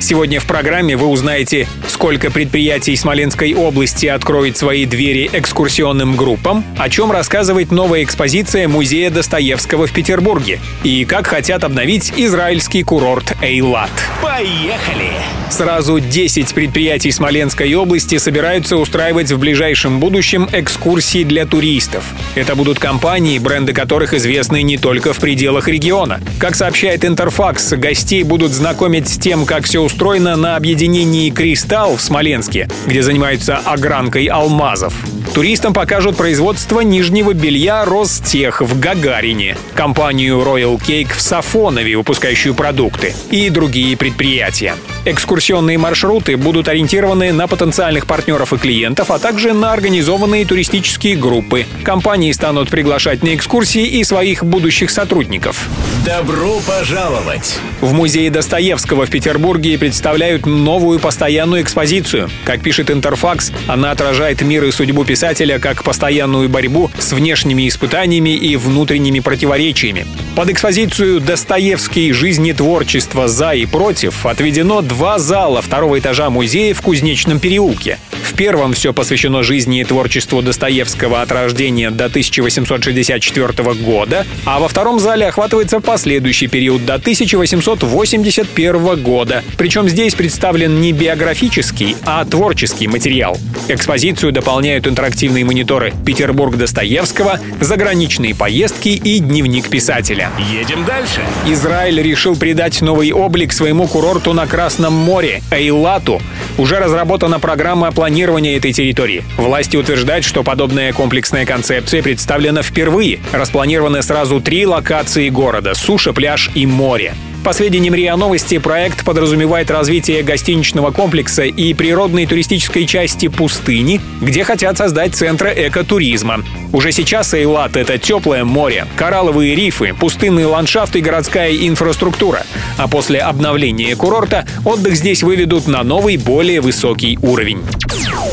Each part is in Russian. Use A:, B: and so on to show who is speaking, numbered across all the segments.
A: Сегодня в программе вы узнаете, сколько предприятий Смоленской области откроет свои двери экскурсионным группам, о чем рассказывает новая экспозиция Музея Достоевского в Петербурге и как хотят обновить израильский курорт Эйлат.
B: Поехали!
A: Сразу 10 предприятий Смоленской области собираются устраивать в ближайшем будущем экскурсии для туристов. Это будут компании, бренды которых известны не только в пределах региона. Как сообщает Интерфакс, гостей будут знакомить с тем, как все устроено на объединении «Кристалл» в Смоленске, где занимаются огранкой алмазов. Туристам покажут производство нижнего белья «Ростех» в Гагарине, компанию Royal Cake в Сафонове, выпускающую продукты, и другие предприятия. Экскурсионные маршруты будут ориентированы на потенциальных партнеров и клиентов, а также на организованные туристические группы. Компании станут приглашать на экскурсии и своих будущих сотрудников.
B: Добро пожаловать!
A: В музее Достоевского в Петербурге представляют новую постоянную экспозицию. Как пишет Интерфакс, она отражает мир и судьбу писателя как постоянную борьбу с внешними испытаниями и внутренними противоречиями. Под экспозицию «Достоевский. Жизнетворчество за и против» отведено два зала второго этажа музея в Кузнечном переулке. В первом все посвящено жизни и творчеству Достоевского от рождения до 1864 года, а во втором зале охватывается последующий период до 1881 года. Причем здесь представлен не биографический, а творческий материал. Экспозицию дополняют интерактивные мониторы «Петербург Достоевского», заграничные поездки и дневник писателя.
B: Едем дальше.
A: Израиль решил придать новый облик своему курорту на Красном море – Эйлату. Уже разработана программа планирования этой территории. Власти утверждают, что подобная комплексная концепция представлена впервые. Распланированы сразу три локации города – суша, пляж и море. По сведениям РИА Новости, проект подразумевает развитие гостиничного комплекса и природной туристической части пустыни, где хотят создать центры экотуризма. Уже сейчас Эйлат — это теплое море, коралловые рифы, пустынный ландшафт и городская инфраструктура. А после обновления курорта отдых здесь выведут на новый, более высокий уровень.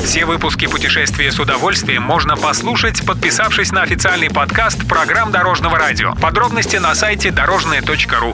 A: Все выпуски «Путешествия с удовольствием» можно послушать, подписавшись на официальный подкаст программ Дорожного радио. Подробности на сайте дорожное.ру.